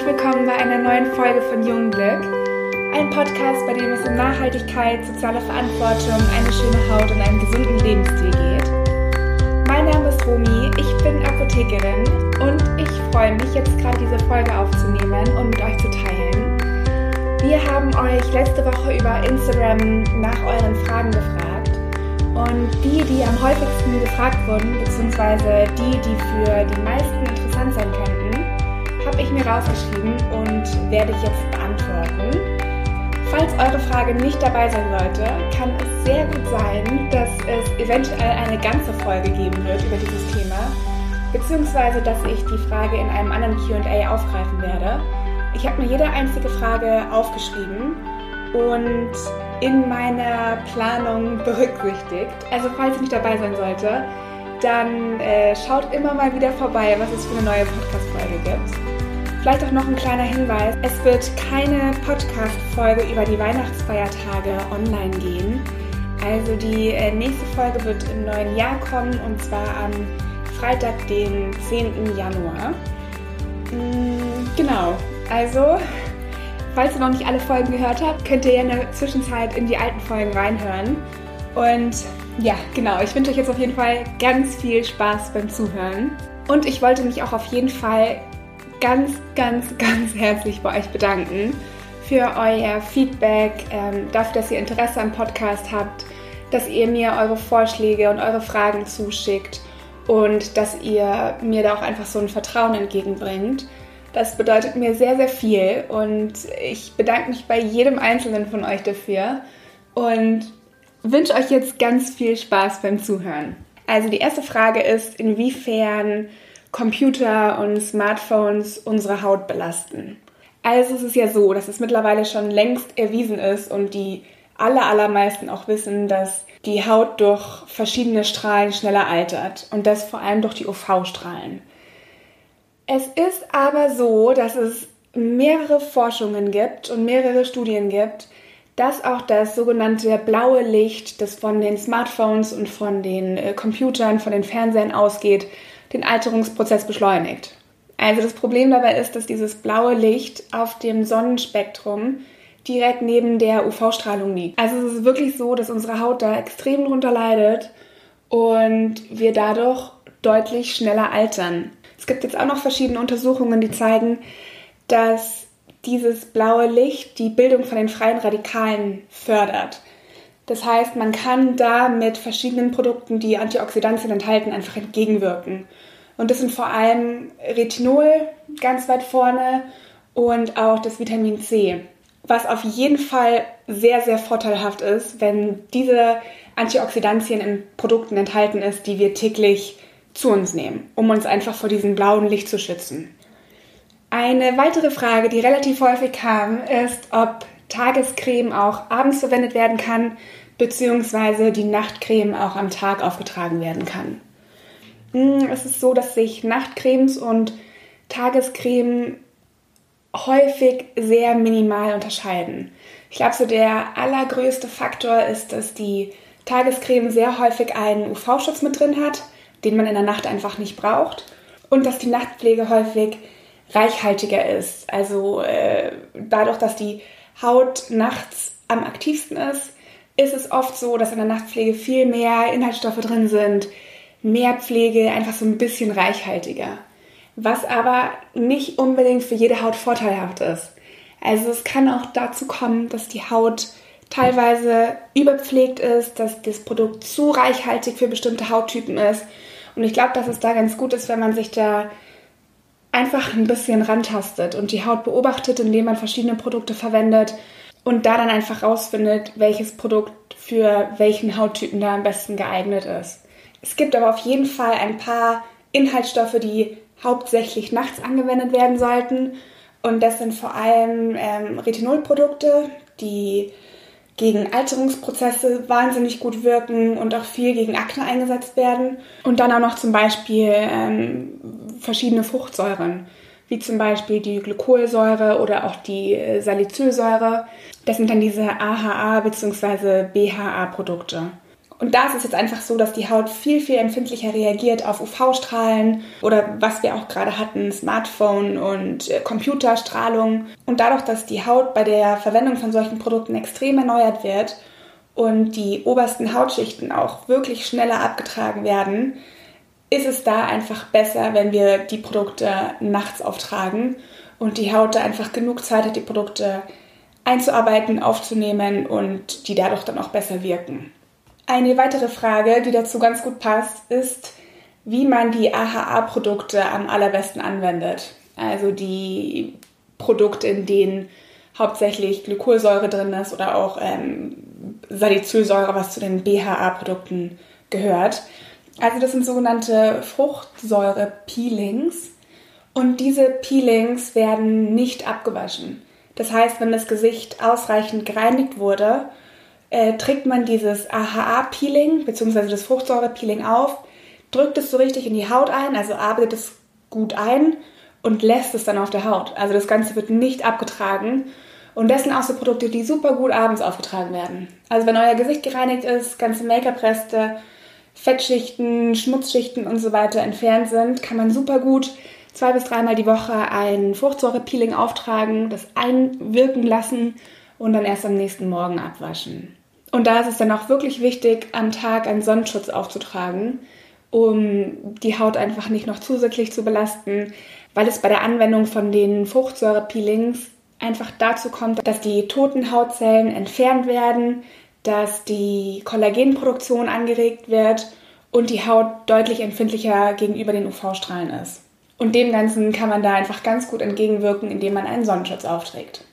herzlich willkommen bei einer neuen Folge von Jungglück. Ein Podcast, bei dem es um Nachhaltigkeit, soziale Verantwortung, eine schöne Haut und einen gesunden Lebensstil geht. Mein Name ist Romi, ich bin Apothekerin und ich freue mich jetzt gerade diese Folge aufzunehmen und mit euch zu teilen. Wir haben euch letzte Woche über Instagram nach euren Fragen gefragt und die, die am häufigsten gefragt wurden, beziehungsweise die, die für die meisten interessant sein könnten, ich mir rausgeschrieben und werde ich jetzt beantworten. Falls eure Frage nicht dabei sein sollte, kann es sehr gut sein, dass es eventuell eine ganze Folge geben wird über dieses Thema, beziehungsweise dass ich die Frage in einem anderen QA aufgreifen werde. Ich habe mir jede einzige Frage aufgeschrieben und in meiner Planung berücksichtigt. Also falls ich nicht dabei sein sollte, dann äh, schaut immer mal wieder vorbei, was es für eine neue Podcast-Folge gibt. Vielleicht auch noch ein kleiner Hinweis. Es wird keine Podcast-Folge über die Weihnachtsfeiertage online gehen. Also die äh, nächste Folge wird im neuen Jahr kommen und zwar am Freitag, den 10. Januar. Mm, genau, also falls ihr noch nicht alle Folgen gehört habt, könnt ihr ja in der Zwischenzeit in die alten Folgen reinhören. Und ja, genau, ich wünsche euch jetzt auf jeden Fall ganz viel Spaß beim Zuhören. Und ich wollte mich auch auf jeden Fall ganz, ganz, ganz herzlich bei euch bedanken für euer Feedback, ähm, dafür, dass ihr Interesse am Podcast habt, dass ihr mir eure Vorschläge und eure Fragen zuschickt und dass ihr mir da auch einfach so ein Vertrauen entgegenbringt. Das bedeutet mir sehr, sehr viel und ich bedanke mich bei jedem Einzelnen von euch dafür und wünsche euch jetzt ganz viel Spaß beim Zuhören. Also die erste Frage ist, inwiefern Computer und Smartphones unsere Haut belasten. Also es ist ja so, dass es mittlerweile schon längst erwiesen ist und die aller, allermeisten auch wissen, dass die Haut durch verschiedene Strahlen schneller altert und das vor allem durch die UV-Strahlen. Es ist aber so, dass es mehrere Forschungen gibt und mehrere Studien gibt, dass auch das sogenannte blaue Licht, das von den Smartphones und von den äh, Computern, von den Fernsehern ausgeht, den Alterungsprozess beschleunigt. Also das Problem dabei ist, dass dieses blaue Licht auf dem Sonnenspektrum direkt neben der UV-Strahlung liegt. Also es ist wirklich so, dass unsere Haut da extrem drunter leidet und wir dadurch deutlich schneller altern. Es gibt jetzt auch noch verschiedene Untersuchungen, die zeigen, dass dieses blaue Licht die Bildung von den freien Radikalen fördert. Das heißt, man kann da mit verschiedenen Produkten, die Antioxidantien enthalten, einfach entgegenwirken. Und das sind vor allem Retinol ganz weit vorne und auch das Vitamin C. Was auf jeden Fall sehr, sehr vorteilhaft ist, wenn diese Antioxidantien in Produkten enthalten ist, die wir täglich zu uns nehmen, um uns einfach vor diesem blauen Licht zu schützen. Eine weitere Frage, die relativ häufig kam, ist, ob Tagescreme auch abends verwendet werden kann, beziehungsweise die Nachtcreme auch am Tag aufgetragen werden kann. Hm, es ist so, dass sich Nachtcremes und Tagescreme häufig sehr minimal unterscheiden. Ich glaube, so der allergrößte Faktor ist, dass die Tagescreme sehr häufig einen UV-Schutz mit drin hat, den man in der Nacht einfach nicht braucht. Und dass die Nachtpflege häufig reichhaltiger ist. Also äh, dadurch, dass die Haut nachts am aktivsten ist, ist es oft so, dass in der Nachtpflege viel mehr Inhaltsstoffe drin sind, mehr Pflege, einfach so ein bisschen reichhaltiger. Was aber nicht unbedingt für jede Haut vorteilhaft ist. Also es kann auch dazu kommen, dass die Haut teilweise überpflegt ist, dass das Produkt zu reichhaltig für bestimmte Hauttypen ist. Und ich glaube, dass es da ganz gut ist, wenn man sich da einfach ein bisschen rantastet und die Haut beobachtet, indem man verschiedene Produkte verwendet und da dann einfach rausfindet, welches Produkt für welchen Hauttypen da am besten geeignet ist. Es gibt aber auf jeden Fall ein paar Inhaltsstoffe, die hauptsächlich nachts angewendet werden sollten. Und das sind vor allem ähm, Retinolprodukte, die gegen Alterungsprozesse wahnsinnig gut wirken und auch viel gegen Akne eingesetzt werden. Und dann auch noch zum Beispiel ähm, verschiedene Fruchtsäuren, wie zum Beispiel die Glykolsäure oder auch die äh, Salicylsäure. Das sind dann diese AHA bzw. BHA-Produkte. Und da ist es jetzt einfach so, dass die Haut viel, viel empfindlicher reagiert auf UV-Strahlen oder was wir auch gerade hatten, Smartphone und äh, Computerstrahlung. Und dadurch, dass die Haut bei der Verwendung von solchen Produkten extrem erneuert wird und die obersten Hautschichten auch wirklich schneller abgetragen werden, ist es da einfach besser, wenn wir die Produkte nachts auftragen und die Haut da einfach genug Zeit hat, die Produkte einzuarbeiten, aufzunehmen und die dadurch dann auch besser wirken. Eine weitere Frage, die dazu ganz gut passt, ist, wie man die AHA-Produkte am allerbesten anwendet. Also die Produkte, in denen hauptsächlich Glykolsäure drin ist oder auch ähm, Salicylsäure, was zu den BHA-Produkten gehört. Also das sind sogenannte Fruchtsäure-Peelings und diese Peelings werden nicht abgewaschen. Das heißt, wenn das Gesicht ausreichend gereinigt wurde, äh, trägt man dieses AHA-Peeling bzw. das Fruchtsäure-Peeling auf, drückt es so richtig in die Haut ein, also arbeitet es gut ein und lässt es dann auf der Haut. Also das Ganze wird nicht abgetragen. Und das sind auch so Produkte, die super gut abends aufgetragen werden. Also wenn euer Gesicht gereinigt ist, ganze Make-up-Reste, Fettschichten, Schmutzschichten und so weiter entfernt sind, kann man super gut zwei bis dreimal die Woche ein Fruchtsäure-Peeling auftragen, das einwirken lassen und dann erst am nächsten Morgen abwaschen. Und da ist es dann auch wirklich wichtig, am Tag einen Sonnenschutz aufzutragen, um die Haut einfach nicht noch zusätzlich zu belasten, weil es bei der Anwendung von den Fruchtsäure-Peelings einfach dazu kommt, dass die toten Hautzellen entfernt werden, dass die Kollagenproduktion angeregt wird und die Haut deutlich empfindlicher gegenüber den UV-Strahlen ist. Und dem Ganzen kann man da einfach ganz gut entgegenwirken, indem man einen Sonnenschutz aufträgt.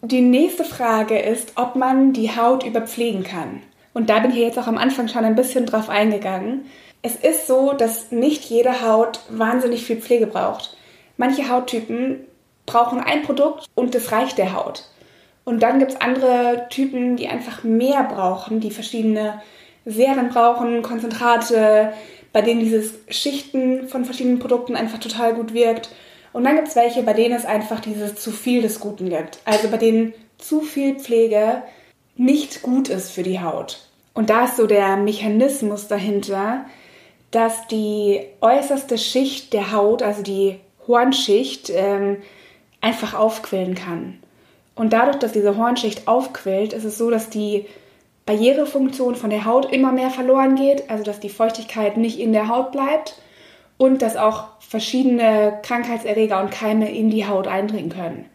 Die nächste Frage ist, ob man die Haut überpflegen kann. Und da bin ich jetzt auch am Anfang schon ein bisschen drauf eingegangen. Es ist so, dass nicht jede Haut wahnsinnig viel Pflege braucht. Manche Hauttypen brauchen ein Produkt und das reicht der Haut. Und dann gibt es andere Typen, die einfach mehr brauchen, die verschiedene Serien brauchen, Konzentrate, bei denen dieses Schichten von verschiedenen Produkten einfach total gut wirkt. Und dann gibt es welche, bei denen es einfach dieses zu viel des Guten gibt. Also bei denen zu viel Pflege nicht gut ist für die Haut. Und da ist so der Mechanismus dahinter, dass die äußerste Schicht der Haut, also die Hornschicht, ähm, einfach aufquillen kann. Und dadurch, dass diese Hornschicht aufquillt, ist es so, dass die Barrierefunktion von der Haut immer mehr verloren geht, also dass die Feuchtigkeit nicht in der Haut bleibt und dass auch verschiedene Krankheitserreger und Keime in die Haut eindringen können.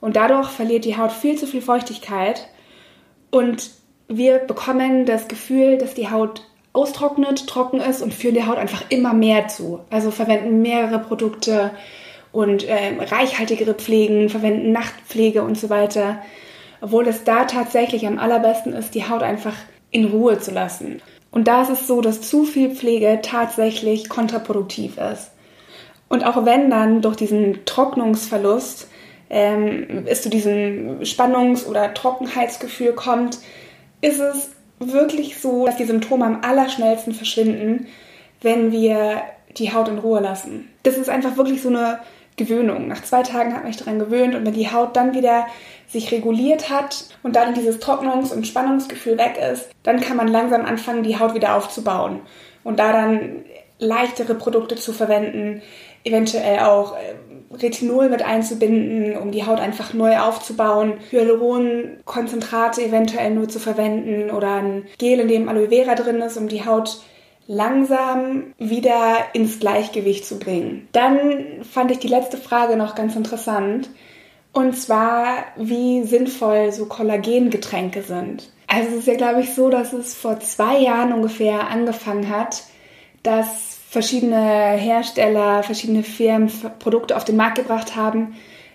Und dadurch verliert die Haut viel zu viel Feuchtigkeit und wir bekommen das Gefühl, dass die Haut austrocknet, trocken ist und führen der Haut einfach immer mehr zu. Also verwenden mehrere Produkte und äh, reichhaltigere Pflegen, verwenden Nachtpflege und so weiter. Obwohl es da tatsächlich am allerbesten ist, die Haut einfach in Ruhe zu lassen. Und da ist es so, dass zu viel Pflege tatsächlich kontraproduktiv ist. Und auch wenn dann durch diesen Trocknungsverlust ähm, es zu diesem Spannungs- oder Trockenheitsgefühl kommt, ist es wirklich so, dass die Symptome am allerschnellsten verschwinden, wenn wir die Haut in Ruhe lassen. Das ist einfach wirklich so eine Gewöhnung. Nach zwei Tagen hat man sich daran gewöhnt und wenn die Haut dann wieder sich reguliert hat und dann dieses Trocknungs- und Spannungsgefühl weg ist, dann kann man langsam anfangen, die Haut wieder aufzubauen und da dann leichtere Produkte zu verwenden, eventuell auch äh, Retinol mit einzubinden, um die Haut einfach neu aufzubauen, Hyaluronkonzentrate eventuell nur zu verwenden oder ein Gel, in dem Aloe Vera drin ist, um die Haut langsam wieder ins Gleichgewicht zu bringen. Dann fand ich die letzte Frage noch ganz interessant. Und zwar, wie sinnvoll so Kollagengetränke sind. Also es ist ja, glaube ich, so, dass es vor zwei Jahren ungefähr angefangen hat, dass verschiedene Hersteller, verschiedene Firmen Produkte auf den Markt gebracht haben,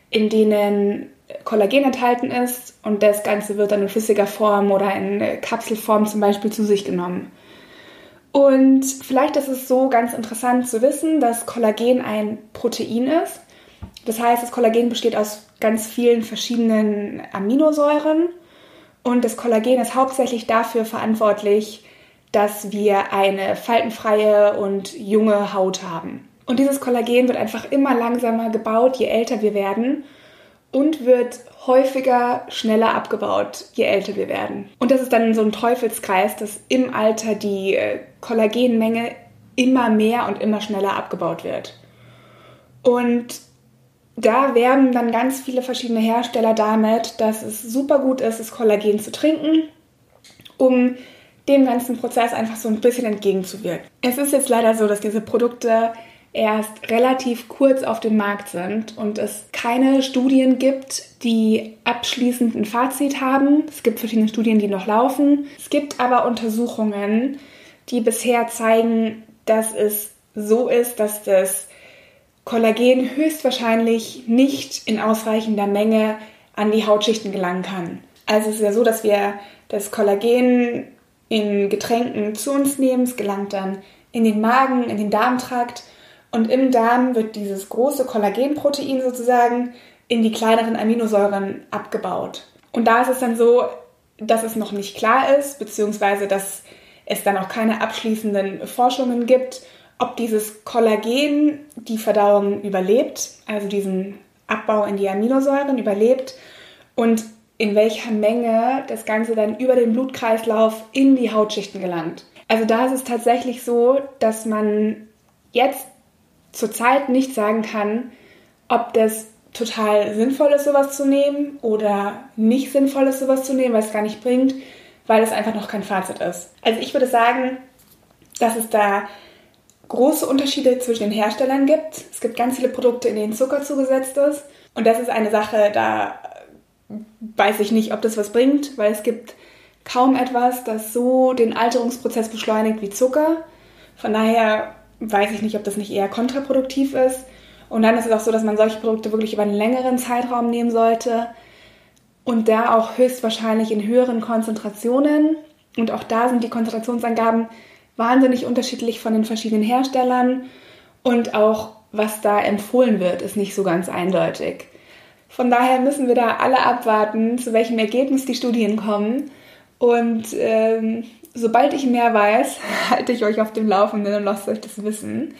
in denen Kollagen enthalten ist und das Ganze wird dann in flüssiger Form oder in Kapselform zum Beispiel zu sich genommen. Und vielleicht ist es so ganz interessant zu wissen, dass Kollagen ein Protein ist das heißt, das Kollagen besteht aus ganz vielen verschiedenen Aminosäuren und das Kollagen ist hauptsächlich dafür verantwortlich, dass wir eine faltenfreie und junge Haut haben. Und dieses Kollagen wird einfach immer langsamer gebaut, je älter wir werden. Und wird häufiger, schneller abgebaut, je älter wir werden. Und das ist dann so ein Teufelskreis, dass im Alter die äh, Kollagenmenge immer mehr und immer schneller abgebaut wird. Und da werben dann ganz viele verschiedene Hersteller damit, dass es super gut ist, das Kollagen zu trinken, um dem ganzen Prozess einfach so ein bisschen entgegenzuwirken. Es ist jetzt leider so, dass diese Produkte erst relativ kurz auf dem Markt sind und es keine Studien gibt, die abschließend ein Fazit haben. Es gibt verschiedene Studien, die noch laufen. Es gibt aber Untersuchungen, die bisher zeigen, dass es so ist, dass das Kollagen höchstwahrscheinlich nicht in ausreichender Menge an die Hautschichten gelangen kann. Also es ist ja so, dass wir das Kollagen in Getränken zu uns nehmen. Es gelangt dann in den Magen, in den Darmtrakt und im Darm wird dieses große Kollagenprotein sozusagen in die kleineren Aminosäuren abgebaut. Und da ist es dann so, dass es noch nicht klar ist, beziehungsweise dass es dann auch keine abschließenden Forschungen gibt, ob dieses Kollagen die Verdauung überlebt, also diesen Abbau in die Aminosäuren überlebt und in welcher Menge das Ganze dann über den Blutkreislauf in die Hautschichten gelangt. Also da ist es tatsächlich so, dass man jetzt zurzeit nicht sagen kann, ob das total sinnvoll ist, sowas zu nehmen oder nicht sinnvoll ist, sowas zu nehmen, weil es gar nicht bringt, weil es einfach noch kein Fazit ist. Also ich würde sagen, dass es da große Unterschiede zwischen den Herstellern gibt. Es gibt ganz viele Produkte, in denen Zucker zugesetzt ist. Und das ist eine Sache, da weiß ich nicht, ob das was bringt, weil es gibt kaum etwas, das so den Alterungsprozess beschleunigt wie Zucker. Von daher weiß ich nicht, ob das nicht eher kontraproduktiv ist. Und dann ist es auch so, dass man solche Produkte wirklich über einen längeren Zeitraum nehmen sollte und da auch höchstwahrscheinlich in höheren Konzentrationen. Und auch da sind die Konzentrationsangaben wahnsinnig unterschiedlich von den verschiedenen Herstellern und auch was da empfohlen wird, ist nicht so ganz eindeutig. Von daher müssen wir da alle abwarten, zu welchem Ergebnis die Studien kommen. Und ähm, sobald ich mehr weiß, halte ich euch auf dem Laufenden und lasst euch das wissen.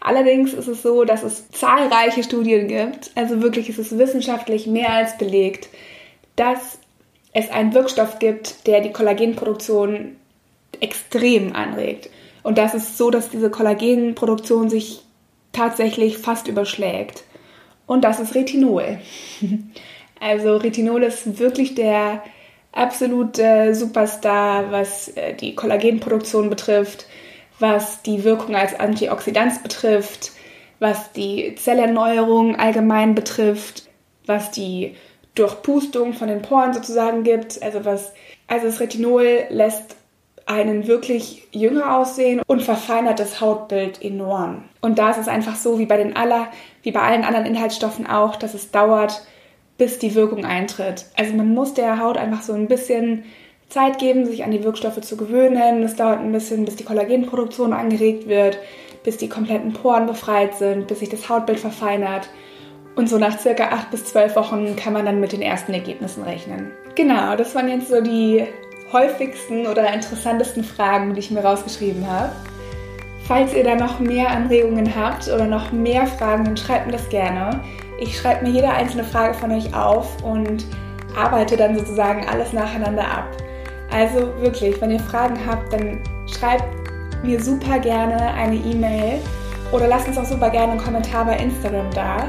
Allerdings ist es so, dass es zahlreiche Studien gibt, also wirklich ist es wissenschaftlich mehr als belegt, dass es einen Wirkstoff gibt, der die Kollagenproduktion extrem anregt. Und das ist so, dass diese Kollagenproduktion sich tatsächlich fast überschlägt. Und das ist Retinol. Also Retinol ist wirklich der absolute Superstar, was äh, die Kollagenproduktion betrifft, was die Wirkung als Antioxidant betrifft, was die Zellerneuerung allgemein betrifft, was die Durchpustung von den Poren sozusagen gibt. Also was, also das Retinol lässt einen wirklich jünger aussehen und verfeinert das Hautbild enorm. Und da ist es einfach so, wie bei den aller, wie bei allen anderen Inhaltsstoffen auch, dass es dauert, bis die Wirkung eintritt. Also man muss der Haut einfach so ein bisschen Zeit geben, sich an die Wirkstoffe zu gewöhnen. Es dauert ein bisschen, bis die Kollagenproduktion angeregt wird, bis die kompletten Poren befreit sind, bis sich das Hautbild verfeinert. Und so nach circa acht bis zwölf Wochen kann man dann mit den ersten Ergebnissen rechnen. Genau, das waren jetzt so die häufigsten oder interessantesten Fragen, die ich mir rausgeschrieben habe. Falls ihr da noch mehr Anregungen habt oder noch mehr Fragen, dann schreibt mir das gerne. Ich schreibe mir jede einzelne Frage von euch auf und arbeite dann sozusagen alles nacheinander ab. Also wirklich, wenn ihr Fragen habt, dann schreibt mir super gerne eine E-Mail oder lasst uns auch super gerne einen Kommentar bei Instagram da.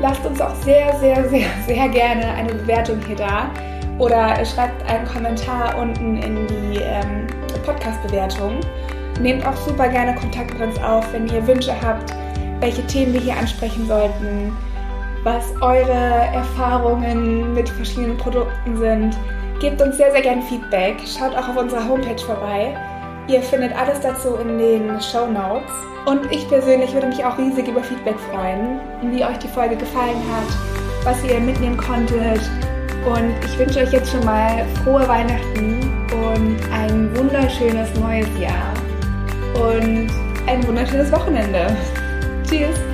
Lasst uns auch sehr, sehr, sehr, sehr gerne eine Bewertung hier da oder schreibt einen Kommentar unten in die ähm, Podcast-Bewertung. Nehmt auch super gerne Kontakt mit uns auf, wenn ihr Wünsche habt, welche Themen wir hier ansprechen sollten was eure Erfahrungen mit verschiedenen Produkten sind. Gebt uns sehr, sehr gerne Feedback. Schaut auch auf unserer Homepage vorbei. Ihr findet alles dazu in den Show Notes. Und ich persönlich würde mich auch riesig über Feedback freuen, wie euch die Folge gefallen hat, was ihr mitnehmen konntet. Und ich wünsche euch jetzt schon mal frohe Weihnachten und ein wunderschönes neues Jahr. Und ein wunderschönes Wochenende. Tschüss!